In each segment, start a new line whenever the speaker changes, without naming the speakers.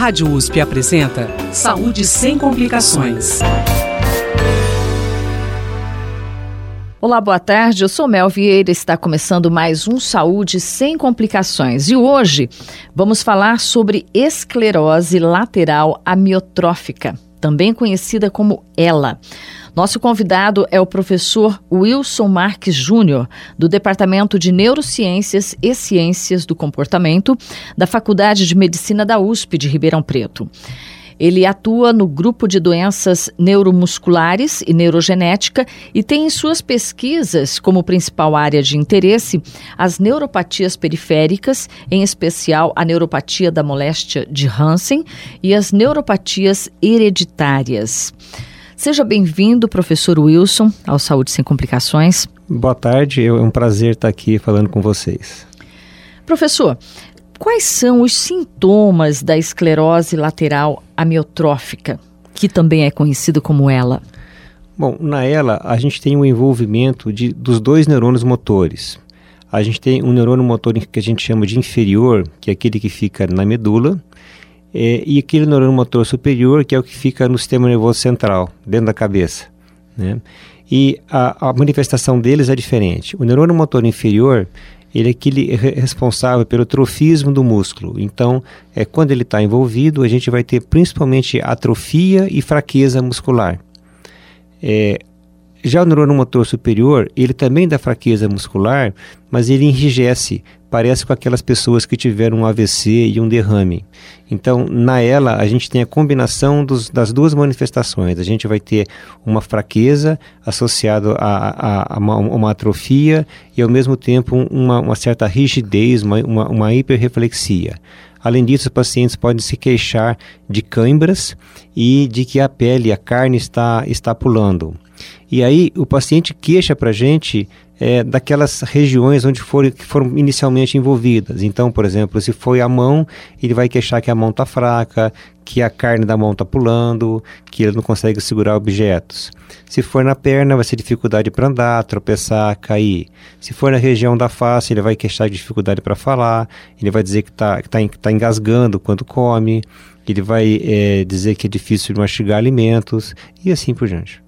Rádio USP apresenta Saúde sem complicações.
Olá, boa tarde. Eu sou Mel Vieira. Está começando mais um Saúde sem complicações. E hoje vamos falar sobre esclerose lateral amiotrófica, também conhecida como ELA. Nosso convidado é o professor Wilson Marques Júnior, do Departamento de Neurociências e Ciências do Comportamento, da Faculdade de Medicina da USP de Ribeirão Preto. Ele atua no grupo de doenças neuromusculares e neurogenética e tem em suas pesquisas como principal área de interesse as neuropatias periféricas, em especial a neuropatia da moléstia de Hansen e as neuropatias hereditárias. Seja bem-vindo, professor Wilson, ao Saúde Sem Complicações.
Boa tarde, é um prazer estar aqui falando com vocês.
Professor, quais são os sintomas da esclerose lateral amiotrófica, que também é conhecido como ELA?
Bom, na ELA a gente tem o um envolvimento de, dos dois neurônios motores. A gente tem um neurônio motor que a gente chama de inferior, que é aquele que fica na medula, é, e aquele neurônio motor superior, que é o que fica no sistema nervoso central, dentro da cabeça. Né? E a, a manifestação deles é diferente. O neurônio motor inferior, ele é aquele responsável pelo trofismo do músculo. Então, é quando ele está envolvido, a gente vai ter principalmente atrofia e fraqueza muscular. É, já o neurônio motor superior, ele também dá fraqueza muscular, mas ele enrijece, parece com aquelas pessoas que tiveram um AVC e um derrame. Então, na ela, a gente tem a combinação dos, das duas manifestações. A gente vai ter uma fraqueza associada a, a, a, uma, uma, atrofia e, ao mesmo tempo, uma, uma certa rigidez, uma, uma, uma hiperreflexia. Além disso, os pacientes podem se queixar de câimbras e de que a pele, a carne está, está pulando. E aí o paciente queixa para a gente é, daquelas regiões onde for, foram inicialmente envolvidas. Então, por exemplo, se foi a mão, ele vai queixar que a mão está fraca, que a carne da mão está pulando, que ele não consegue segurar objetos. Se for na perna, vai ser dificuldade para andar, tropeçar, cair. Se for na região da face, ele vai queixar de dificuldade para falar, ele vai dizer que está tá, tá engasgando quando come, ele vai é, dizer que é difícil mastigar alimentos e assim por diante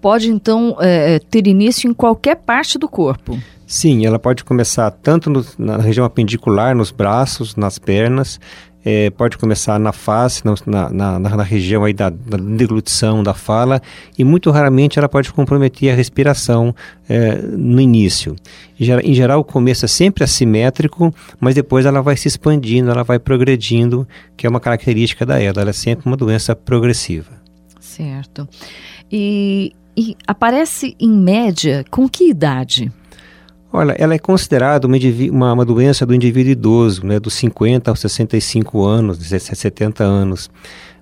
pode então é, ter início em qualquer parte do corpo.
Sim, ela pode começar tanto no, na região apendicular, nos braços, nas pernas, é, pode começar na face, na, na, na, região aí da, da, deglutição da fala, e muito raramente ela pode comprometer a respiração é, no início. Em geral, o começo é sempre assimétrico, mas depois ela vai se expandindo, ela vai progredindo, que é uma característica da ELA, ela é sempre uma doença progressiva.
Certo. E e aparece em média com que idade?
Olha, ela é considerada uma, uma, uma, doença do indivíduo idoso, né, dos 50 aos 65 anos, 70 anos.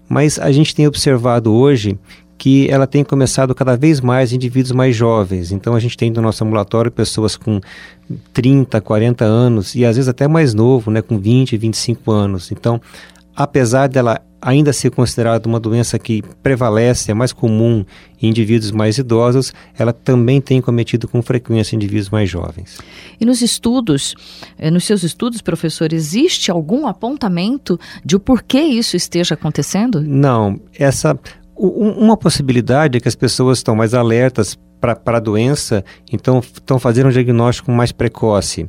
Mas a gente tem observado hoje que ela tem começado cada vez mais em indivíduos mais jovens. Então a gente tem no nosso ambulatório pessoas com 30, 40 anos e às vezes até mais novo, né, com 20, 25 anos. Então, apesar dela ainda ser considerada uma doença que prevalece, é mais comum em indivíduos mais idosos, ela também tem cometido com frequência indivíduos mais jovens.
E nos estudos, eh, nos seus estudos, professor, existe algum apontamento de o porquê isso esteja acontecendo?
Não, essa uma possibilidade é que as pessoas estão mais alertas para a doença, então estão fazendo um diagnóstico mais precoce.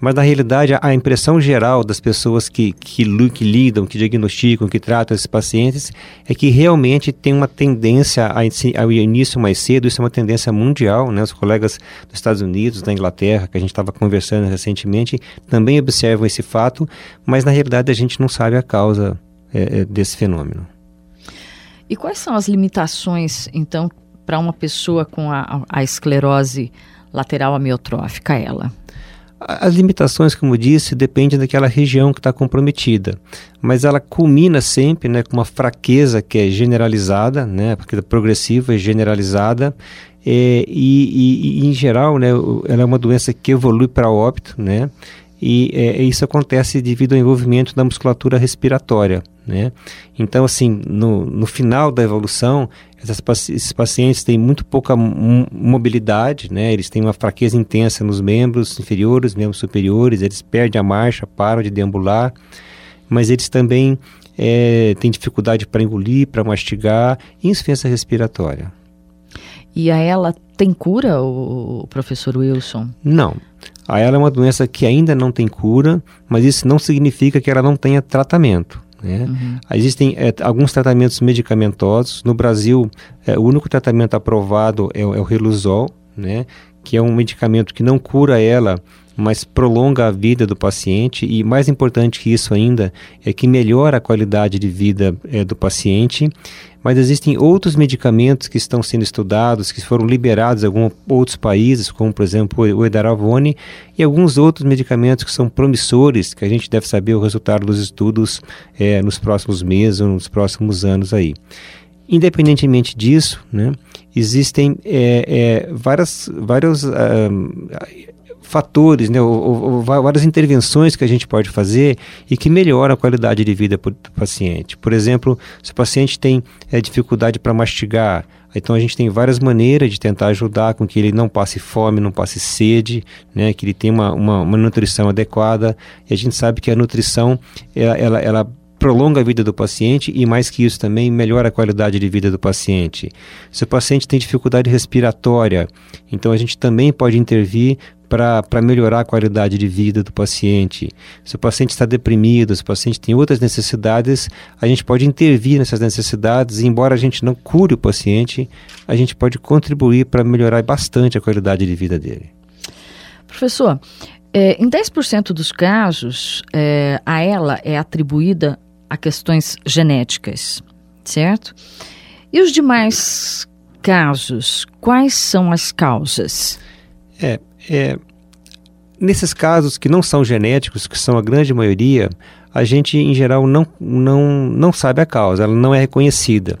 Mas na realidade, a impressão geral das pessoas que, que, que, lidam, que diagnosticam, que tratam esses pacientes é que realmente tem uma tendência ao início mais cedo, isso é uma tendência mundial, né? Os colegas dos Estados Unidos, da Inglaterra, que a gente estava conversando recentemente, também observam esse fato, mas na realidade a gente não sabe a causa é, desse fenômeno.
E quais são as limitações, então, para uma pessoa com a, a esclerose lateral amiotrófica, ela?
As limitações, como disse, dependem daquela região que está comprometida, mas ela culmina sempre né, com uma fraqueza que é generalizada, né, é progressiva e generalizada, é, e, e, e, em geral, né, ela é uma doença que evolui para óbito, né, e é, isso acontece devido ao envolvimento da musculatura respiratória. Né? Então, assim, no, no final da evolução, essas, esses pacientes têm muito pouca mobilidade, né? eles têm uma fraqueza intensa nos membros inferiores, membros superiores, eles perdem a marcha, param de deambular, mas eles também é, tem dificuldade para engolir, para mastigar, insuficiência respiratória.
E a ela tem cura, o professor Wilson?
Não. A ela é uma doença que ainda não tem cura, mas isso não significa que ela não tenha tratamento. Né? Uhum. Existem é, alguns tratamentos medicamentosos. No Brasil, é, o único tratamento aprovado é, é o Reluzol, né? que é um medicamento que não cura ela, mas prolonga a vida do paciente e mais importante que isso ainda é que melhora a qualidade de vida é, do paciente. Mas existem outros medicamentos que estão sendo estudados, que foram liberados em alguns outros países, como por exemplo o Edaravone, e alguns outros medicamentos que são promissores, que a gente deve saber o resultado dos estudos é, nos próximos meses ou nos próximos anos aí. Independentemente disso, né, existem é, várias, vários uh, fatores, né, ou, ou, várias intervenções que a gente pode fazer e que melhoram a qualidade de vida do paciente. Por exemplo, se o paciente tem é, dificuldade para mastigar, então a gente tem várias maneiras de tentar ajudar com que ele não passe fome, não passe sede, né, que ele tenha uma, uma, uma nutrição adequada. E a gente sabe que a nutrição ela, ela, ela prolonga a vida do paciente e, mais que isso também, melhora a qualidade de vida do paciente. Se o paciente tem dificuldade respiratória, então a gente também pode intervir para melhorar a qualidade de vida do paciente. Se o paciente está deprimido, se o paciente tem outras necessidades, a gente pode intervir nessas necessidades e, embora a gente não cure o paciente, a gente pode contribuir para melhorar bastante a qualidade de vida dele.
Professor, é, em 10% dos casos, é, a ela é atribuída a questões genéticas, certo? E os demais casos, quais são as causas?
É, é, nesses casos que não são genéticos, que são a grande maioria, a gente em geral não, não, não sabe a causa, ela não é reconhecida.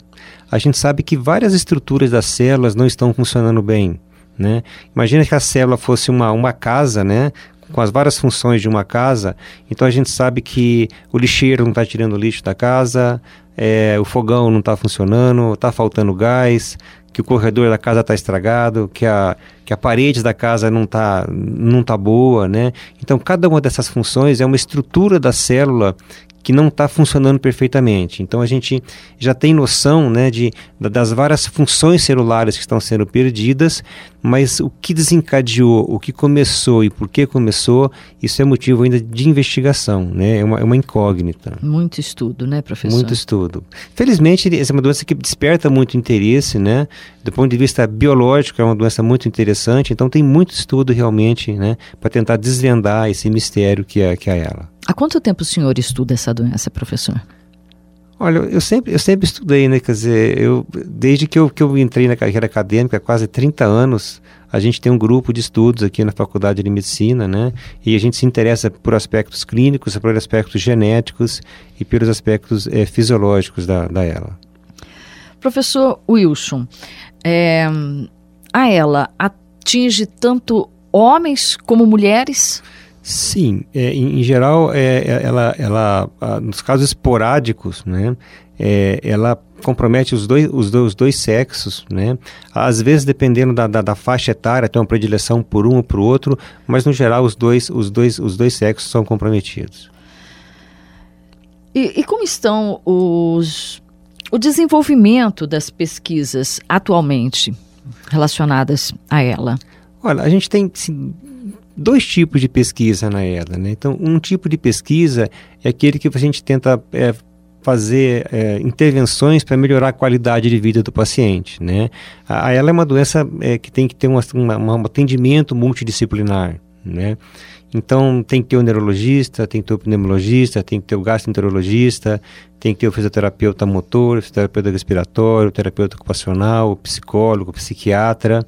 A gente sabe que várias estruturas das células não estão funcionando bem. Né? Imagina que a célula fosse uma, uma casa, né? Com as várias funções de uma casa, então a gente sabe que o lixeiro não está tirando o lixo da casa, é, o fogão não está funcionando, está faltando gás, que o corredor da casa está estragado, que a, que a parede da casa não está não tá boa, né? Então, cada uma dessas funções é uma estrutura da célula que não está funcionando perfeitamente. Então a gente já tem noção né, de, das várias funções celulares que estão sendo perdidas, mas o que desencadeou, o que começou e por que começou, isso é motivo ainda de investigação, né? é, uma, é uma incógnita.
Muito estudo, né, professor?
Muito estudo. Felizmente, essa é uma doença que desperta muito interesse, né? do ponto de vista biológico, é uma doença muito interessante, então tem muito estudo realmente né, para tentar desvendar esse mistério que é, que é ela.
Há quanto tempo o senhor estuda essa doença, professor?
Olha, eu sempre, eu sempre estudei, né? Quer dizer, eu, desde que eu, que eu entrei na carreira acadêmica, há quase 30 anos, a gente tem um grupo de estudos aqui na Faculdade de Medicina, né? E a gente se interessa por aspectos clínicos, por aspectos genéticos e pelos aspectos é, fisiológicos da, da ela.
Professor Wilson, é, a ela atinge tanto homens como mulheres?
Sim, é, em, em, geral, é, é ela, ela, nos casos esporádicos, né, é, ela compromete os dois, os, dois, os dois sexos, né? Às vezes, dependendo da, da, da, faixa etária, tem uma predileção por um ou por outro, mas no geral os dois, os dois, os dois sexos são comprometidos.
E, e como estão os, o desenvolvimento das pesquisas atualmente relacionadas a ela?
Olha, a gente tem dois tipos de pesquisa na EDA. Né? Então, um tipo de pesquisa é aquele que a gente tenta é, fazer é, intervenções para melhorar a qualidade de vida do paciente. Né? A, ela é uma doença é, que tem que ter uma, uma, um atendimento multidisciplinar. Né? Então tem que ter o neurologista, tem que ter o pneumologista, tem que ter o gastroenterologista, tem que ter o fisioterapeuta motor, o fisioterapeuta respiratório, o terapeuta ocupacional, o psicólogo, o psiquiatra.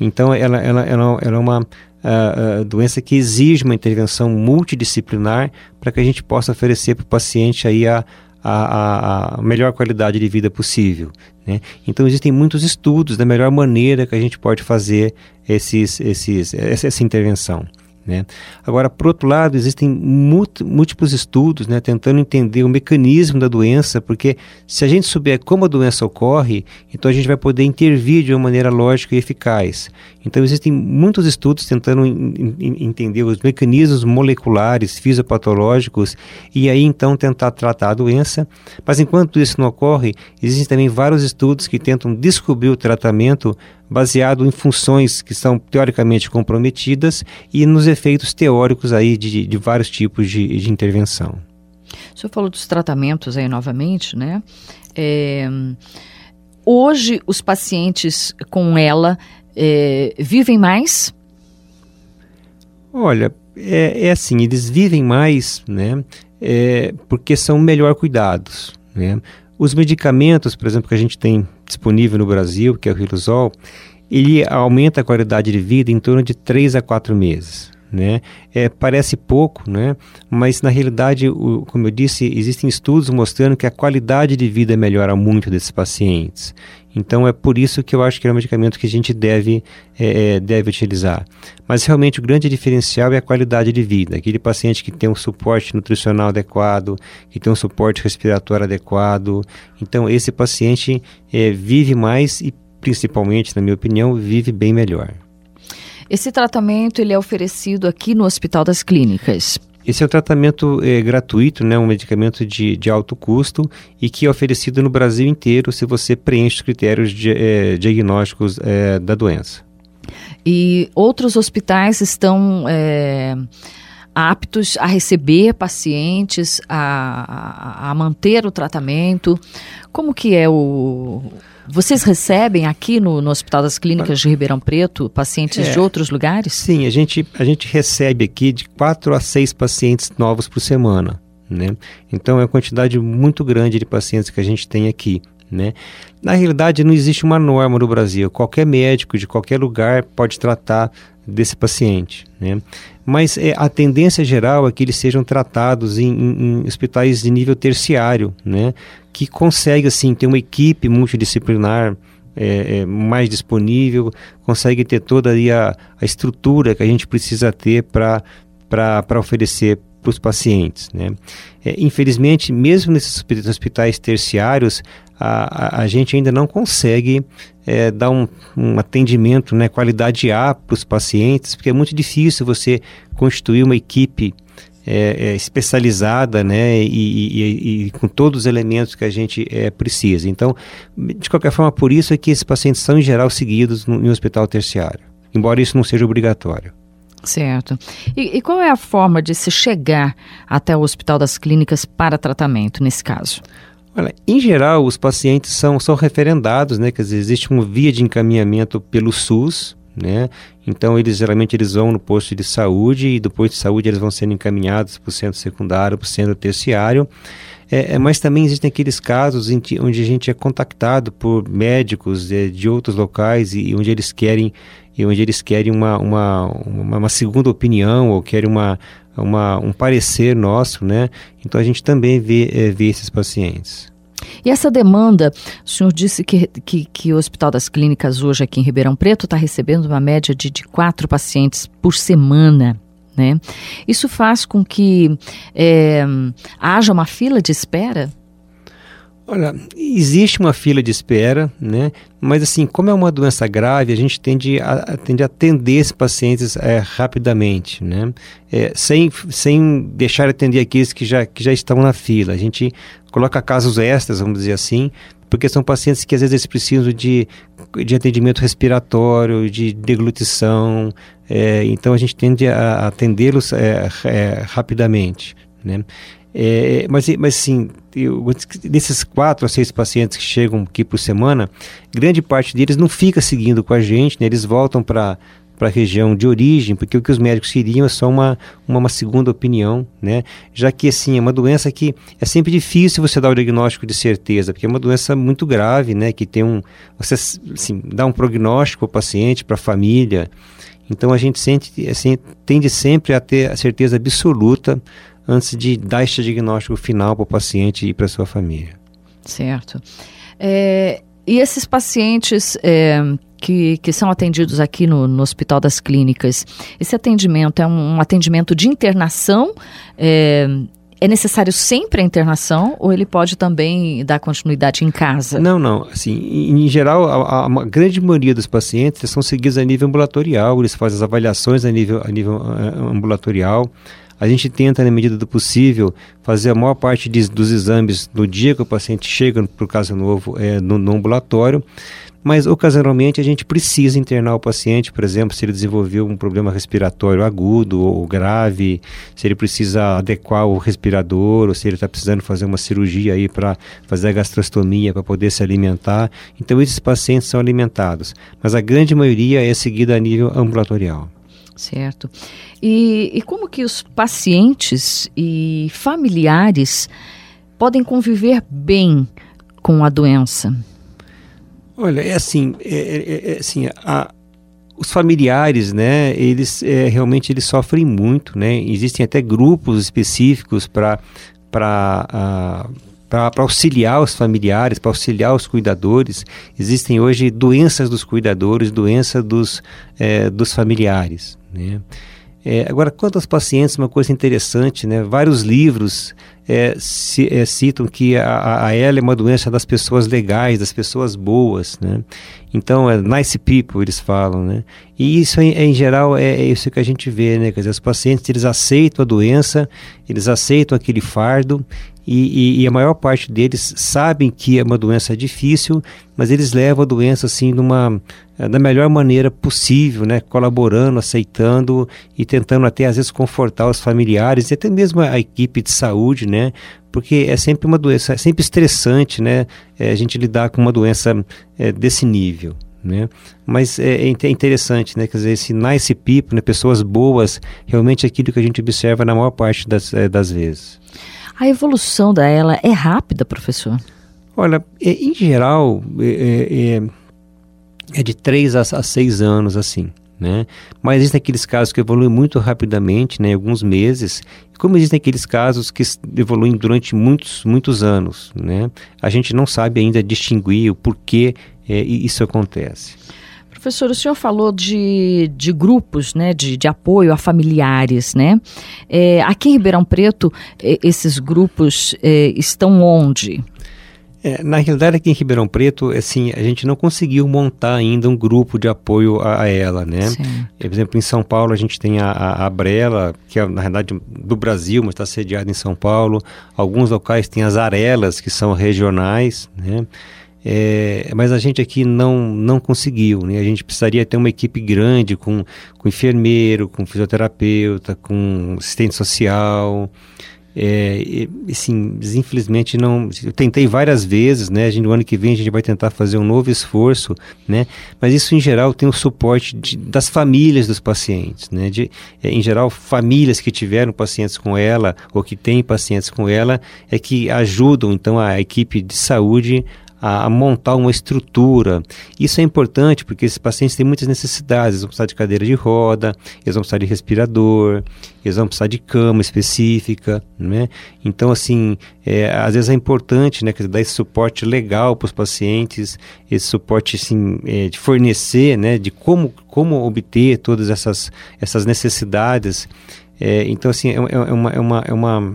Então ela, ela, ela, ela é uma uh, doença que exige uma intervenção multidisciplinar para que a gente possa oferecer para o paciente aí a, a, a, melhor qualidade de vida possível. Né? Então existem muitos estudos da melhor maneira que a gente pode fazer esses, esses, essa, essa intervenção. Né? Agora, por outro lado, existem múltiplos estudos né, tentando entender o mecanismo da doença, porque se a gente souber como a doença ocorre, então a gente vai poder intervir de uma maneira lógica e eficaz. Então, existem muitos estudos tentando entender os mecanismos moleculares, fisiopatológicos, e aí então tentar tratar a doença. Mas enquanto isso não ocorre, existem também vários estudos que tentam descobrir o tratamento baseado em funções que são teoricamente comprometidas e nos efeitos teóricos aí de, de vários tipos de, de, intervenção.
O senhor falou dos tratamentos aí novamente, né? É, hoje os pacientes com ela é, vivem mais?
Olha, é, é, assim, eles vivem mais, né? É, porque são melhor cuidados, né? Os medicamentos, por exemplo, que a gente tem disponível no Brasil, que é o Riluzol, ele aumenta a qualidade de vida em torno de 3 a 4 meses. Né? É, parece pouco, né? mas na realidade, o, como eu disse, existem estudos mostrando que a qualidade de vida melhora muito desses pacientes. Então é por isso que eu acho que é um medicamento que a gente deve, é, é, deve utilizar. Mas realmente o grande diferencial é a qualidade de vida. Aquele paciente que tem um suporte nutricional adequado, que tem um suporte respiratório adequado. Então esse paciente é, vive mais e principalmente, na minha opinião, vive bem melhor.
Esse tratamento ele é oferecido aqui no Hospital das Clínicas.
Esse é um tratamento é, gratuito, né, um medicamento de, de alto custo e que é oferecido no Brasil inteiro se você preenche os critérios de, é, diagnósticos é, da doença.
E outros hospitais estão é, aptos a receber pacientes, a, a, a manter o tratamento. Como que é o, vocês recebem aqui no, no Hospital das Clínicas de Ribeirão Preto pacientes é, de outros lugares?
Sim, a gente, a gente recebe aqui de quatro a seis pacientes novos por semana. Né? Então é uma quantidade muito grande de pacientes que a gente tem aqui. Né? Na realidade, não existe uma norma no Brasil. Qualquer médico de qualquer lugar pode tratar desse paciente. Né? Mas é, a tendência geral é que eles sejam tratados em, em, em hospitais de nível terciário, né? que consegue assim ter uma equipe multidisciplinar é, é, mais disponível, consegue ter toda a, a estrutura que a gente precisa ter para oferecer para os pacientes. Né? É, infelizmente, mesmo nesses hospitais terciários, a, a, a gente ainda não consegue é, dar um, um atendimento, né, qualidade A para os pacientes, porque é muito difícil você constituir uma equipe é, é, especializada né, e, e, e, com todos os elementos que a gente é, precisa. Então, de qualquer forma, por isso é que esses pacientes são, em geral, seguidos no, em um hospital terciário, embora isso não seja obrigatório.
Certo. E, e, qual é a forma de se chegar até o Hospital das Clínicas para tratamento nesse caso?
Olha, em geral, os pacientes são, são referendados, né? Quer dizer, existe uma via de encaminhamento pelo SUS, né? Então eles geralmente eles vão no posto de saúde e depois de saúde eles vão sendo encaminhados para o centro secundário, para o centro terciário. É, é, mas também existem aqueles casos onde a gente é contactado por médicos é, de outros locais e onde eles querem e onde eles querem uma, uma, uma, uma segunda opinião ou querem uma, uma, um parecer nosso, né? Então a gente também vê, é, vê esses pacientes.
E essa demanda, o senhor disse que, que, que o Hospital das Clínicas hoje aqui em Ribeirão Preto está recebendo uma média de, de quatro pacientes por semana. Né? Isso faz com que é, haja uma fila de espera?
Olha, existe uma fila de espera, né? Mas assim, como é uma doença grave, a gente tende a, tende a atender esses pacientes é, rapidamente, né? É, sem, sem deixar atender aqueles que já, que já estão na fila. A gente coloca casos extras, vamos dizer assim, porque são pacientes que às vezes precisam de, de atendimento respiratório, de deglutição, é, então a gente tende a atendê-los é, é, rapidamente, né? É, mas, mas sim, eu, desses quatro a seis pacientes que chegam aqui por semana, grande parte deles não fica seguindo com a gente, né? eles voltam para para a região de origem, porque o que os médicos queriam é só uma, uma, uma, segunda opinião, né? Já que, assim, é uma doença que é sempre difícil você dar o diagnóstico de certeza, porque é uma doença muito grave, né? Que tem um... Você, assim, dá um prognóstico para o paciente, para a família. Então, a gente sente, assim, tende sempre a ter a certeza absoluta antes de dar este diagnóstico final para o paciente e para sua família.
Certo. É, e esses pacientes é, que, que são atendidos aqui no, no Hospital das Clínicas, esse atendimento é um, um atendimento de internação? É, é necessário sempre a internação ou ele pode também dar continuidade em casa?
Não, não. Assim, em, geral, a, a, grande maioria dos pacientes são seguidos a nível ambulatorial, eles fazem as avaliações a nível, a nível uh, ambulatorial. A gente tenta, na medida do possível, fazer a maior parte de, dos exames no dia que o paciente chega para o caso novo é, no, no ambulatório mas ocasionalmente a gente precisa internar o paciente, por exemplo, se ele desenvolveu um problema respiratório agudo ou grave, se ele precisa adequar o respirador, ou se ele está precisando fazer uma cirurgia aí para fazer a gastrostomia para poder se alimentar. Então esses pacientes são alimentados, mas a grande maioria é seguida a nível ambulatorial.
Certo. E, e como que os pacientes e familiares podem conviver bem com a doença?
Olha, é assim, é, é, é assim a, os familiares, né, eles é, realmente eles sofrem muito, né? Existem até grupos específicos para para para auxiliar os familiares, para auxiliar os cuidadores. Existem hoje doenças dos cuidadores, doença dos, é, dos familiares. Né? É, agora, quanto aos pacientes, uma coisa interessante, né? Vários livros é, é, citam que a, a ela é uma doença das pessoas legais, das pessoas boas, né? Então, é nice people, eles falam, né? E isso, em, em geral, é, é, isso que a gente vê, né? Quer dizer, os pacientes, eles aceitam a doença, eles aceitam aquele fardo e, e, e, a maior parte deles sabem que é uma doença difícil, mas eles levam a doença assim numa, eh, da melhor maneira possível, né? colaborando, aceitando e tentando até às vezes confortar os familiares e até mesmo a equipe de saúde, né? porque é sempre uma doença, é sempre estressante né? É, a gente lidar com uma doença é, desse nível. Né? Mas é, é, interessante, né? Quer dizer, esse nice people, né? pessoas boas, realmente é aquilo que a gente observa na maior parte das, das vezes.
A evolução dela é rápida, professor?
Olha, é, em geral, é, é, é, é de 3 a 6 anos, assim. Né? Mas existem aqueles casos que evoluem muito rapidamente, né, alguns meses, como existem aqueles casos que evoluem durante muitos, muitos anos. Né? A gente não sabe ainda distinguir o porquê é, isso acontece.
Professor, o senhor falou de, de grupos né, de, de apoio a familiares. Né? É, aqui em Ribeirão Preto, é, esses grupos é, estão onde?
É, na realidade, aqui em Ribeirão Preto, assim, a gente não conseguiu montar ainda um grupo de apoio a, a ela, né? Por exemplo, em São Paulo a gente tem a, a, a Brela, que é, na realidade, do Brasil, mas está sediada em São Paulo. Alguns locais têm as arelas, que são regionais, né? É, mas a gente aqui não, não conseguiu, né? A gente precisaria ter uma equipe grande com, com enfermeiro, com fisioterapeuta, com assistente social. É, e, assim, infelizmente não. Eu tentei várias vezes, né? A gente, no ano que vem a gente vai tentar fazer um novo esforço, né? Mas isso em geral tem o suporte de, das famílias dos pacientes, né? De, é, em geral, famílias que tiveram pacientes com ela ou que têm pacientes com ela é que ajudam então a equipe de saúde a, a, montar uma estrutura. Isso é importante porque esses pacientes têm muitas necessidades. Eles vão precisar de cadeira de roda, eles vão precisar de respirador, eles vão precisar de cama específica, né? Então, assim, é, às vezes é importante, né, dar esse suporte legal para os pacientes, esse suporte, assim, é, de fornecer, né, de como, como obter todas essas, essas necessidades. É, então, assim, é, é uma, é uma, é uma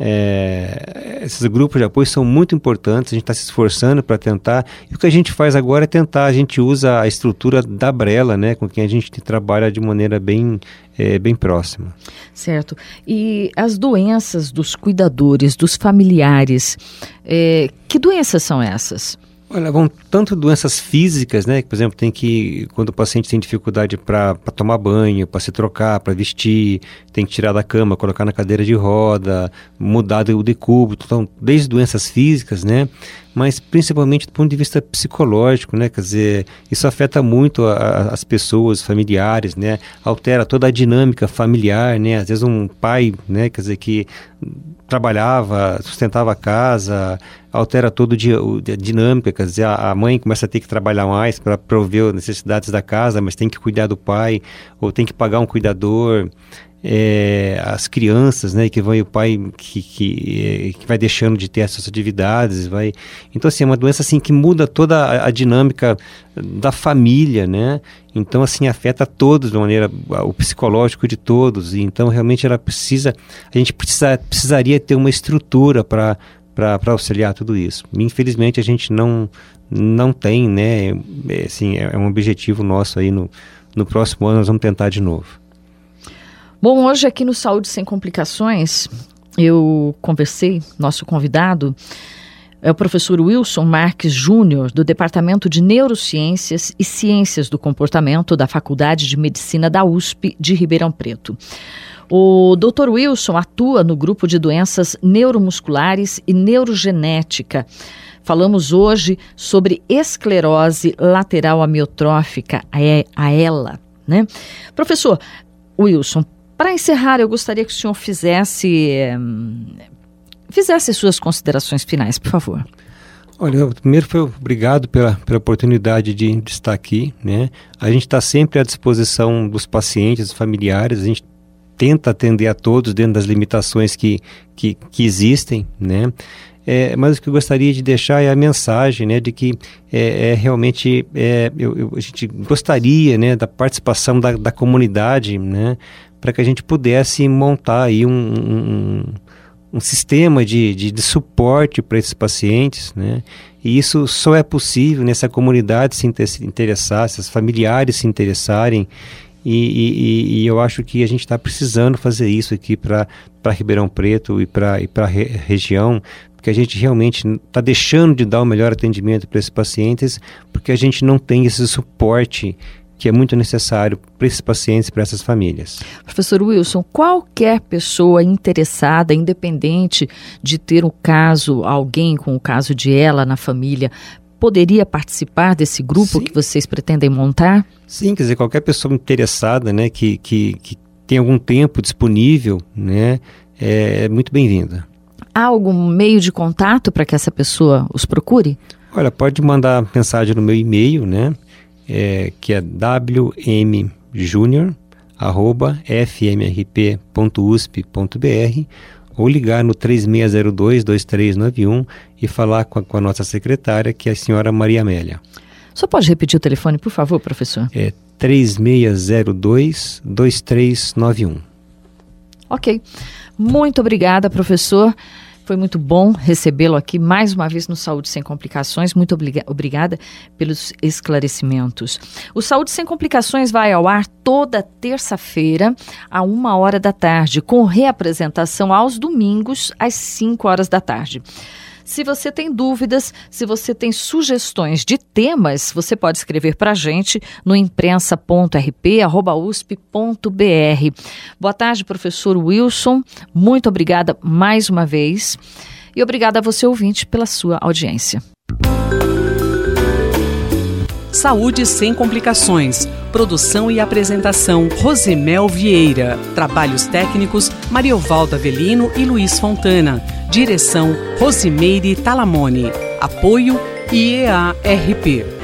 é, esses grupos de apoio são muito importantes, a gente está se esforçando para tentar. E o que a gente faz agora é tentar, a gente usa a estrutura da Brela, né, com quem a gente trabalha de maneira bem, é, bem próxima.
Certo. E as doenças dos cuidadores, dos familiares, é, que doenças são essas?
Olha, vão tanto doenças físicas, né? Que, por exemplo, tem que, quando o paciente tem dificuldade para tomar banho, para se trocar, para vestir, tem que tirar da cama, colocar na cadeira de roda, mudar o decúbito, então, desde doenças físicas, né? Mas principalmente do ponto de vista psicológico, né? Quer dizer, isso afeta muito a, a, as pessoas, familiares, né? Altera toda a dinâmica familiar, né? Às vezes um pai, né? Quer dizer, que trabalhava, sustentava a casa, altera todo a dinâmica, quer dizer, a, mãe começa a ter que trabalhar mais para prover as necessidades da casa, mas tem que cuidar do pai, ou tem que pagar um cuidador. É, as crianças, né, que vai o pai que, que, que, vai deixando de ter essas atividades, vai. Então assim é uma doença assim que muda toda a, a dinâmica da família, né? Então assim afeta todos de maneira o psicológico de todos. E, então realmente ela precisa, a gente precisa, precisaria ter uma estrutura para para auxiliar tudo isso. Infelizmente a gente não não tem, né? É, assim, é, é um objetivo nosso aí no, no próximo ano nós vamos tentar de novo.
Bom, hoje aqui no Saúde Sem Complicações, eu conversei, nosso convidado é o professor Wilson Marques Júnior, do Departamento de Neurociências e Ciências do Comportamento da Faculdade de Medicina da USP de Ribeirão Preto. O Dr. Wilson atua no grupo de doenças neuromusculares e neurogenética. Falamos hoje sobre esclerose lateral amiotrófica, a ELA. Né? Professor Wilson, para encerrar, eu gostaria que o senhor fizesse, hum, fizesse suas considerações finais, por favor.
Olha, primeiro foi obrigado pela, pela oportunidade de, de estar aqui, né? A gente está sempre à disposição dos pacientes, dos familiares, a gente tenta atender a todos dentro das limitações que, que, que existem, né? É, mas o que eu gostaria de deixar é a mensagem, né, de que é, é realmente é, eu, eu, a gente gostaria, né, da participação da, da comunidade, né, para que a gente pudesse montar aí um, um, um sistema de, de, de suporte para esses pacientes, né? E isso só é possível nessa comunidade se interessar, se os familiares se interessarem. E, e, e, eu acho que a gente está precisando fazer isso aqui para Ribeirão Preto e para a re, região, porque a gente realmente está deixando de dar o melhor atendimento para esses pacientes, porque a gente não tem esse suporte que é muito necessário para esses pacientes e para essas famílias.
Professor Wilson, qualquer pessoa interessada, independente de ter um caso, alguém com o caso de ela na família, poderia participar desse grupo Sim. que vocês pretendem montar?
Sim, quer dizer, qualquer pessoa interessada, né, que, que, que tem algum tempo disponível, né, é muito bem-vinda.
Há algum meio de contato para que essa pessoa os procure?
Olha, pode mandar mensagem no meu e-mail, né? É, que é wmjunior.fmrp.usp.br ou ligar no 3602-2391 e falar com a, com a, nossa secretária, que é a senhora Maria Amélia.
Só pode repetir o telefone, por favor, professor?
É 3602-2391.
Ok. Muito obrigada, professor. Foi muito bom recebê-lo aqui mais uma vez no Saúde Sem Complicações. Muito obrigada pelos esclarecimentos. O Saúde Sem Complicações vai ao ar toda terça-feira, a uma hora da tarde, com reapresentação aos domingos, às 5 horas da tarde. Se você tem dúvidas, se você tem sugestões de temas, você pode escrever para a gente no imprensa.rp.usp.br. Boa tarde, professor Wilson. Muito obrigada mais uma vez. E obrigada a você, ouvinte, pela sua audiência.
Saúde sem complicações. Produção e apresentação: Rosemel Vieira. Trabalhos técnicos: Mariovaldo Avelino e Luiz Fontana. Direção: Rosimeire Talamone. Apoio IEARP.